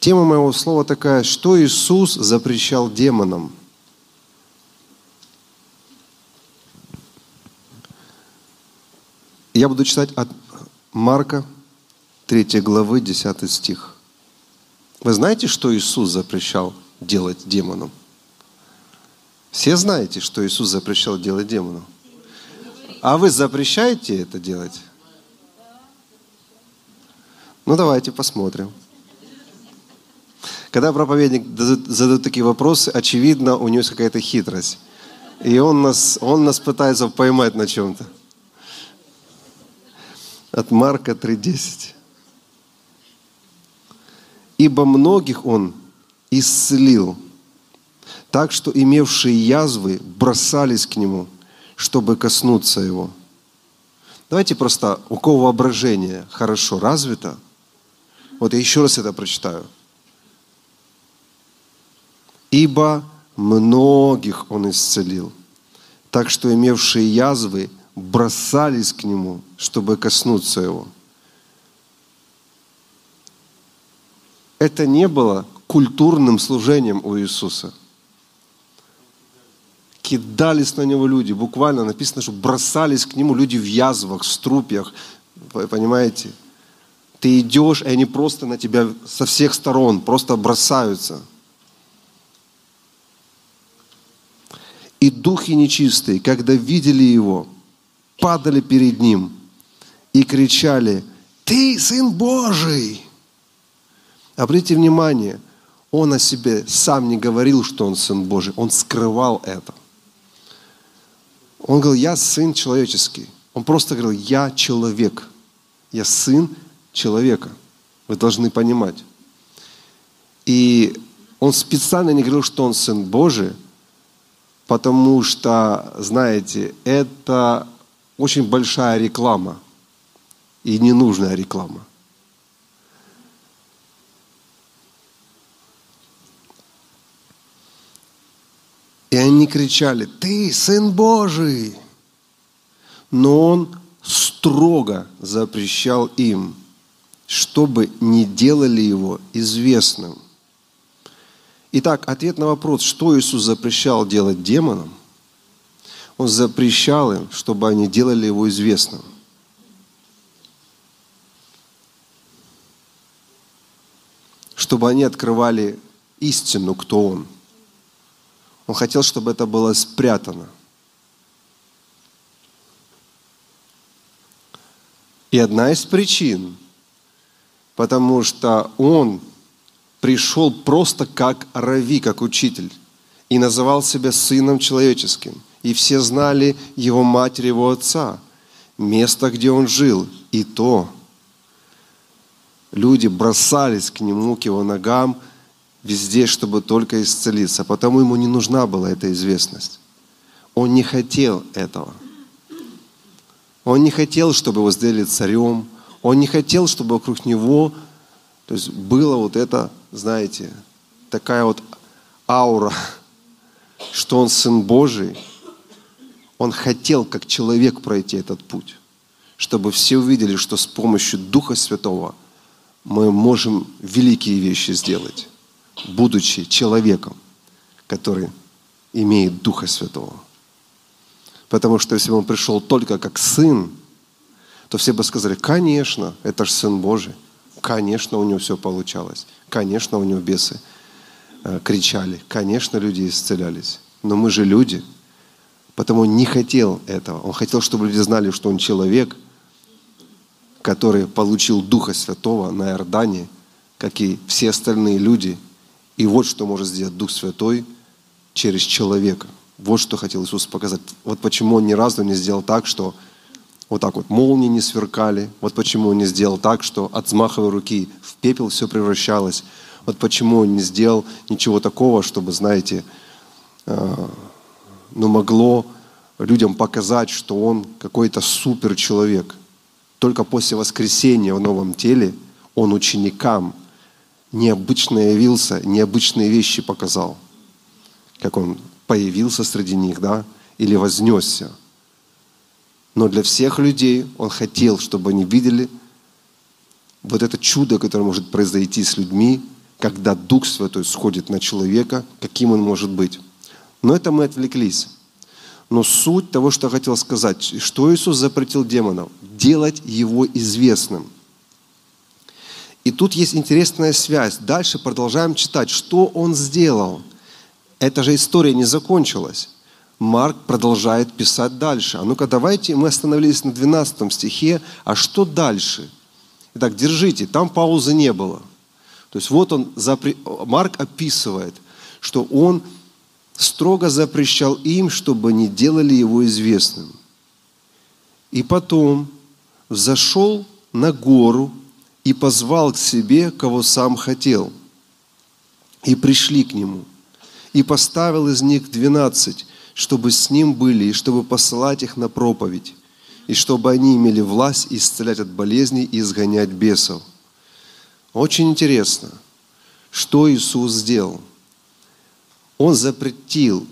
Тема моего слова такая, что Иисус запрещал демонам. Я буду читать от Марка, 3 главы, 10 стих. Вы знаете, что Иисус запрещал делать демонам? Все знаете, что Иисус запрещал делать демонам. А вы запрещаете это делать? Ну, давайте посмотрим. Когда проповедник задает такие вопросы, очевидно, у него есть какая-то хитрость. И он нас, он нас пытается поймать на чем-то. От Марка 3.10. «Ибо многих он исцелил, так что имевшие язвы бросались к нему, чтобы коснуться его». Давайте просто, у кого воображение хорошо развито, вот я еще раз это прочитаю – Ибо многих Он исцелил, так что имевшие язвы бросались к Нему, чтобы коснуться Его. Это не было культурным служением у Иисуса. Кидались на Него люди, буквально написано, что бросались к Нему люди в язвах, в струпьях, понимаете? Ты идешь, и они просто на тебя со всех сторон просто бросаются – Духи нечистые, когда видели его, падали перед ним и кричали, «Ты Сын Божий!» Обратите внимание, он о себе сам не говорил, что он Сын Божий, он скрывал это. Он говорил, я Сын человеческий. Он просто говорил, я человек, я Сын человека. Вы должны понимать. И он специально не говорил, что он Сын Божий, потому что, знаете, это очень большая реклама и ненужная реклама. И они кричали, ты Сын Божий. Но Он строго запрещал им, чтобы не делали Его известным – Итак, ответ на вопрос, что Иисус запрещал делать демонам, Он запрещал им, чтобы они делали Его известным. Чтобы они открывали истину, кто Он. Он хотел, чтобы это было спрятано. И одна из причин, потому что Он пришел просто как рави, как учитель, и называл себя сыном человеческим. И все знали его матери, его отца, место, где он жил. И то люди бросались к нему, к его ногам, везде, чтобы только исцелиться. Потому ему не нужна была эта известность. Он не хотел этого. Он не хотел, чтобы его сделали царем. Он не хотел, чтобы вокруг него то есть было вот это, знаете, такая вот аура, что он Сын Божий. Он хотел, как человек, пройти этот путь, чтобы все увидели, что с помощью Духа Святого мы можем великие вещи сделать, будучи человеком, который имеет Духа Святого. Потому что если бы он пришел только как сын, то все бы сказали, конечно, это же Сын Божий. Конечно, у него все получалось. Конечно, у него бесы э, кричали. Конечно, люди исцелялись. Но мы же люди. Потому он не хотел этого. Он хотел, чтобы люди знали, что он человек, который получил Духа Святого на Иордане, как и все остальные люди. И вот что может сделать Дух Святой через человека. Вот что хотел Иисус показать. Вот почему он ни разу не сделал так, что вот так вот молнии не сверкали. Вот почему он не сделал так, что от взмаховой руки в пепел все превращалось. Вот почему он не сделал ничего такого, чтобы, знаете, э, ну, могло людям показать, что он какой-то супер человек. Только после воскресения в новом теле он ученикам необычно явился, необычные вещи показал. Как он появился среди них, да, или вознесся. Но для всех людей Он хотел, чтобы они видели вот это чудо, которое может произойти с людьми когда Дух Святой сходит на человека, каким он может быть. Но это мы отвлеклись. Но суть того, что я хотел сказать, что Иисус запретил демонов? Делать его известным. И тут есть интересная связь. Дальше продолжаем читать, что он сделал. Эта же история не закончилась. Марк продолжает писать дальше. А ну-ка давайте, мы остановились на 12 стихе, а что дальше? Итак, держите, там паузы не было. То есть вот он, Марк описывает, что он строго запрещал им, чтобы они делали его известным. И потом зашел на гору и позвал к себе, кого сам хотел. И пришли к нему. И поставил из них двенадцать, чтобы с ним были, и чтобы посылать их на проповедь, и чтобы они имели власть исцелять от болезней и изгонять бесов. Очень интересно, что Иисус сделал – он запретил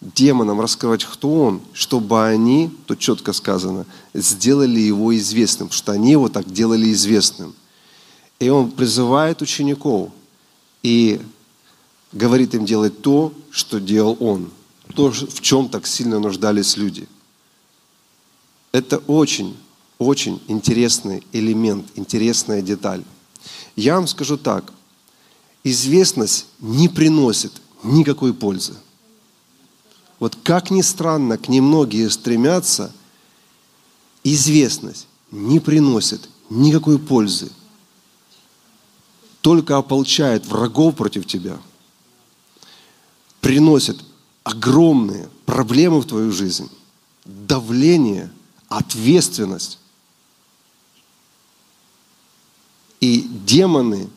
демонам раскрывать, кто он, чтобы они, тут четко сказано, сделали его известным, что они его так делали известным. И он призывает учеников и говорит им делать то, что делал он, то, в чем так сильно нуждались люди. Это очень, очень интересный элемент, интересная деталь. Я вам скажу так, известность не приносит никакой пользы. Вот как ни странно, к ней многие стремятся, известность не приносит никакой пользы. Только ополчает врагов против тебя, приносит огромные проблемы в твою жизнь, давление, ответственность. И демоны,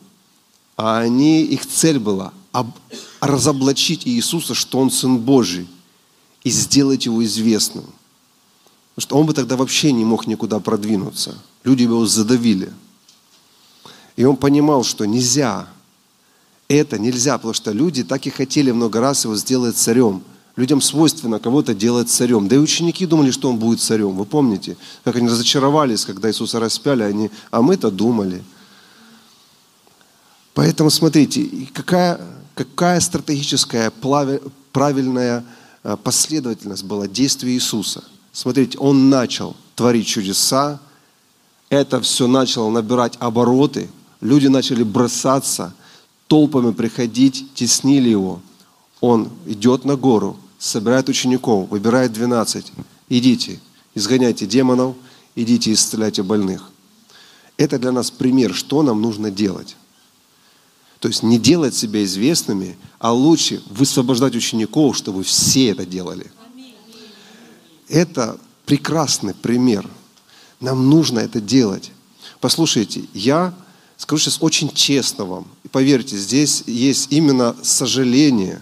а они, их цель была разоблачить Иисуса, что Он Сын Божий, и сделать Его известным. Потому что Он бы тогда вообще не мог никуда продвинуться. Люди бы его задавили. И он понимал, что нельзя. Это нельзя, потому что люди так и хотели много раз его сделать царем. Людям свойственно кого-то делать царем. Да и ученики думали, что он будет царем. Вы помните, как они разочаровались, когда Иисуса распяли, они, а мы-то думали. Поэтому смотрите, какая, какая стратегическая правильная э, последовательность была действия Иисуса. Смотрите, Он начал творить чудеса, это все начало набирать обороты, люди начали бросаться, толпами приходить, теснили Его. Он идет на гору, собирает учеников, выбирает 12. Идите, изгоняйте демонов, идите исцеляйте больных. Это для нас пример, что нам нужно делать. То есть не делать себя известными, а лучше высвобождать учеников, чтобы все это делали. Это прекрасный пример. Нам нужно это делать. Послушайте, я скажу сейчас очень честно вам. И поверьте, здесь есть именно сожаление,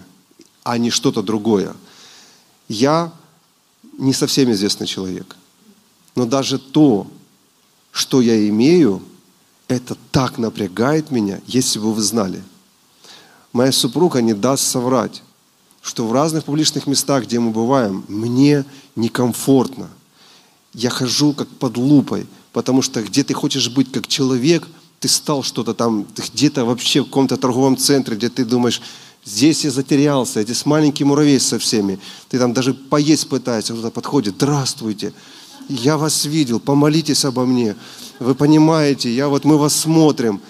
а не что-то другое. Я не совсем известный человек. Но даже то, что я имею, это так напрягает меня, если бы вы знали. Моя супруга не даст соврать, что в разных публичных местах, где мы бываем, мне некомфортно. Я хожу как под лупой, потому что где ты хочешь быть как человек, ты стал что-то там, где-то вообще в каком-то торговом центре, где ты думаешь, здесь я затерялся, здесь маленький муравей со всеми. Ты там даже поесть пытаешься, кто-то подходит, здравствуйте я вас видел, помолитесь обо мне. Вы понимаете, я вот мы вас смотрим.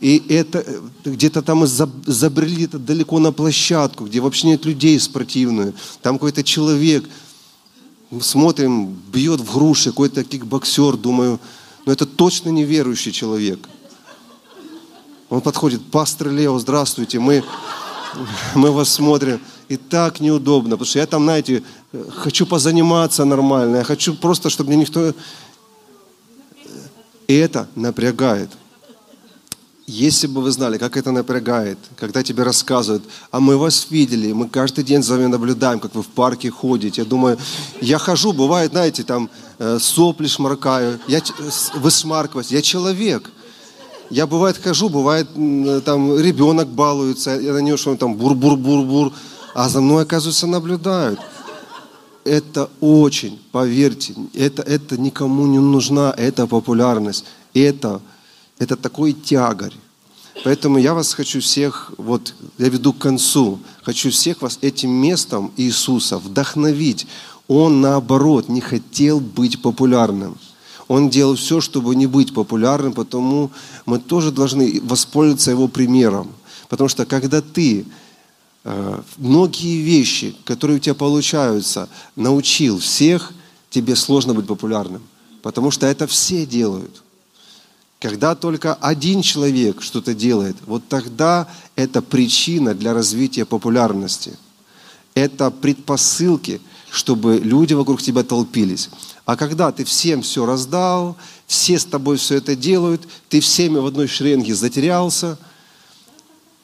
И это где-то там забрели это далеко на площадку, где вообще нет людей спортивную. Там какой-то человек, смотрим, бьет в груши, какой-то кикбоксер, думаю, ну это точно неверующий человек. Он подходит, пастор Лео, здравствуйте, мы, мы вас смотрим. И так неудобно, потому что я там, знаете, хочу позаниматься нормально, я хочу просто, чтобы мне никто... И это напрягает. Если бы вы знали, как это напрягает, когда тебе рассказывают, а мы вас видели, мы каждый день за вами наблюдаем, как вы в парке ходите. Я думаю, я хожу, бывает, знаете, там э, сопли шмаркаю, я высмаркиваюсь, я человек. Я бывает хожу, бывает там ребенок балуется, я на него что он там бур-бур-бур-бур а за мной, оказывается, наблюдают. Это очень, поверьте, это, это никому не нужна, эта популярность. Это, это такой тягарь. Поэтому я вас хочу всех, вот я веду к концу, хочу всех вас этим местом Иисуса вдохновить. Он, наоборот, не хотел быть популярным. Он делал все, чтобы не быть популярным, потому мы тоже должны воспользоваться его примером. Потому что когда ты э, многие вещи, которые у тебя получаются, научил всех, тебе сложно быть популярным. Потому что это все делают. Когда только один человек что-то делает, вот тогда это причина для развития популярности. Это предпосылки, чтобы люди вокруг тебя толпились. А когда ты всем все раздал, все с тобой все это делают, ты всеми в одной шеренге затерялся,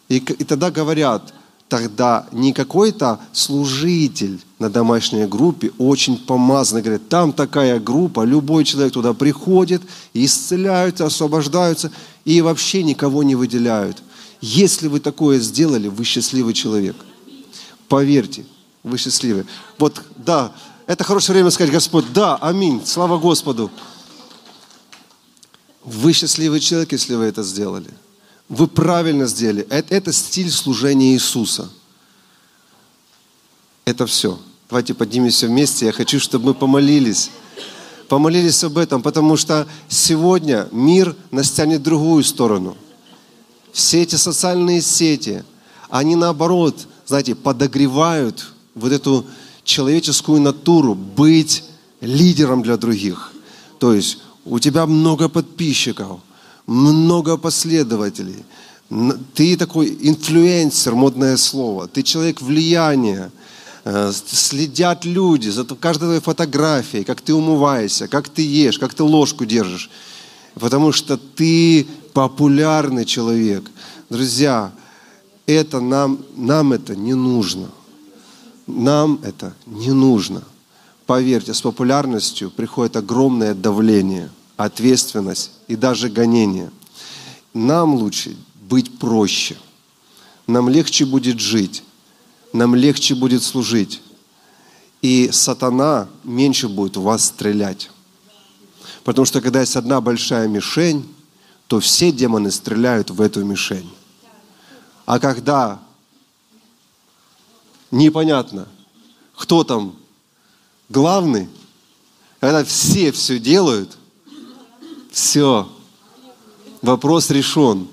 и, и тогда говорят, тогда не какой-то служитель на домашней группе, очень помазанный, говорит, там такая группа, любой человек туда приходит, исцеляются, освобождаются, и вообще никого не выделяют. Если вы такое сделали, вы счастливый человек. Поверьте, вы счастливы. Вот, да, это хорошее время сказать, Господь, да, аминь, слава Господу. Вы счастливый человек, если вы это сделали. Вы правильно сделали. Это, это стиль служения Иисуса. Это все. Давайте поднимемся вместе. Я хочу, чтобы мы помолились. Помолились об этом, потому что сегодня мир нас тянет в другую сторону. Все эти социальные сети, они наоборот, знаете, подогревают вот эту человеческую натуру быть лидером для других. То есть у тебя много подписчиков, много последователей. Ты такой инфлюенсер, модное слово. Ты человек влияния. Э, следят люди за каждой твоей фотографией, как ты умываешься, как ты ешь, как ты ложку держишь. Потому что ты популярный человек. Друзья, это нам, нам это не нужно. Нам это не нужно. Поверьте, с популярностью приходит огромное давление, ответственность и даже гонение. Нам лучше быть проще. Нам легче будет жить. Нам легче будет служить. И сатана меньше будет в вас стрелять. Потому что когда есть одна большая мишень, то все демоны стреляют в эту мишень. А когда непонятно, кто там главный, когда все все делают, все, вопрос решен.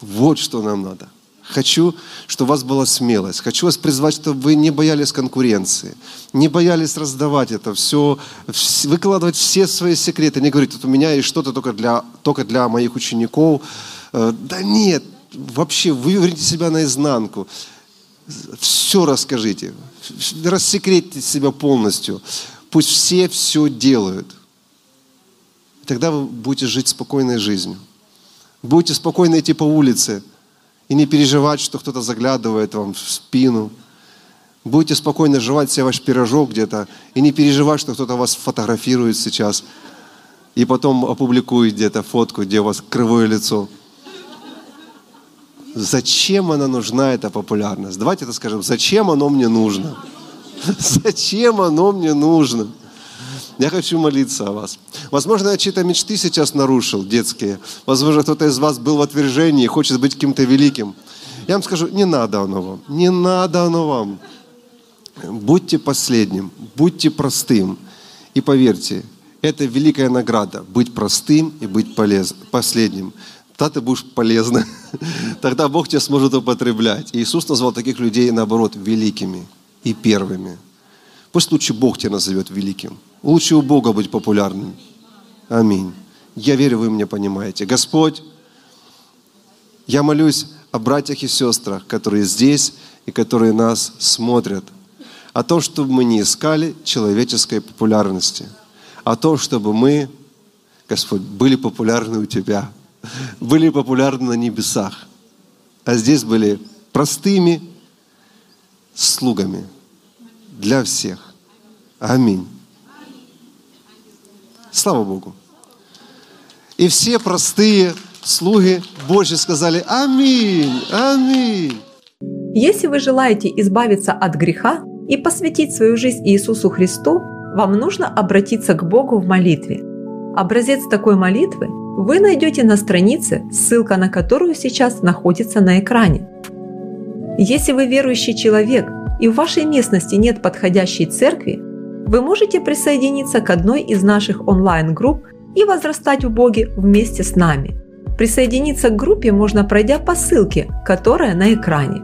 Вот что нам надо. Хочу, чтобы у вас была смелость. Хочу вас призвать, чтобы вы не боялись конкуренции, не боялись раздавать это все, выкладывать все свои секреты, не говорить, вот у меня есть что-то только для, только для моих учеников. Э, да нет, вообще выверните себя наизнанку все расскажите, рассекретьте себя полностью. Пусть все все делают. Тогда вы будете жить спокойной жизнью. Будете спокойно идти по улице и не переживать, что кто-то заглядывает вам в спину. Будете спокойно жевать себе ваш пирожок где-то и не переживать, что кто-то вас фотографирует сейчас и потом опубликует где-то фотку, где у вас кривое лицо. Зачем она нужна, эта популярность? Давайте это скажем, зачем оно мне нужно? Зачем оно мне нужно? Я хочу молиться о вас. Возможно, я чьи-то мечты сейчас нарушил, детские. Возможно, кто-то из вас был в отвержении и хочет быть каким-то великим. Я вам скажу, не надо оно вам. Не надо оно вам. Будьте последним, будьте простым. И поверьте, это великая награда – быть простым и быть полез, последним тогда ты будешь полезным. Тогда Бог тебя сможет употреблять. И Иисус назвал таких людей, наоборот, великими и первыми. Пусть лучше Бог тебя назовет великим. Лучше у Бога быть популярным. Аминь. Я верю, вы меня понимаете. Господь, я молюсь о братьях и сестрах, которые здесь и которые нас смотрят. О том, чтобы мы не искали человеческой популярности. О том, чтобы мы, Господь, были популярны у Тебя – были популярны на небесах, а здесь были простыми слугами для всех. Аминь. Слава Богу. И все простые слуги Божьи сказали Аминь, Аминь. Если вы желаете избавиться от греха и посвятить свою жизнь Иисусу Христу, вам нужно обратиться к Богу в молитве. Образец такой молитвы вы найдете на странице, ссылка на которую сейчас находится на экране. Если вы верующий человек и в вашей местности нет подходящей церкви, вы можете присоединиться к одной из наших онлайн-групп и возрастать в Боге вместе с нами. Присоединиться к группе можно, пройдя по ссылке, которая на экране.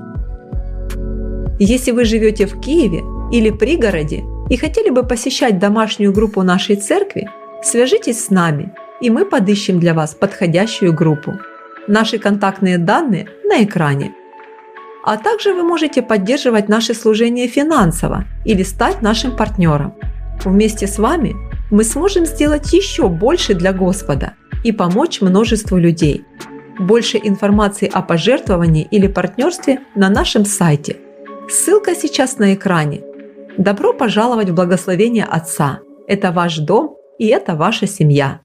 Если вы живете в Киеве или пригороде и хотели бы посещать домашнюю группу нашей церкви, свяжитесь с нами, и мы подыщем для вас подходящую группу. Наши контактные данные на экране. А также вы можете поддерживать наше служение финансово или стать нашим партнером. Вместе с вами мы сможем сделать еще больше для Господа и помочь множеству людей. Больше информации о пожертвовании или партнерстве на нашем сайте. Ссылка сейчас на экране. Добро пожаловать в благословение Отца. Это ваш дом и это ваша семья.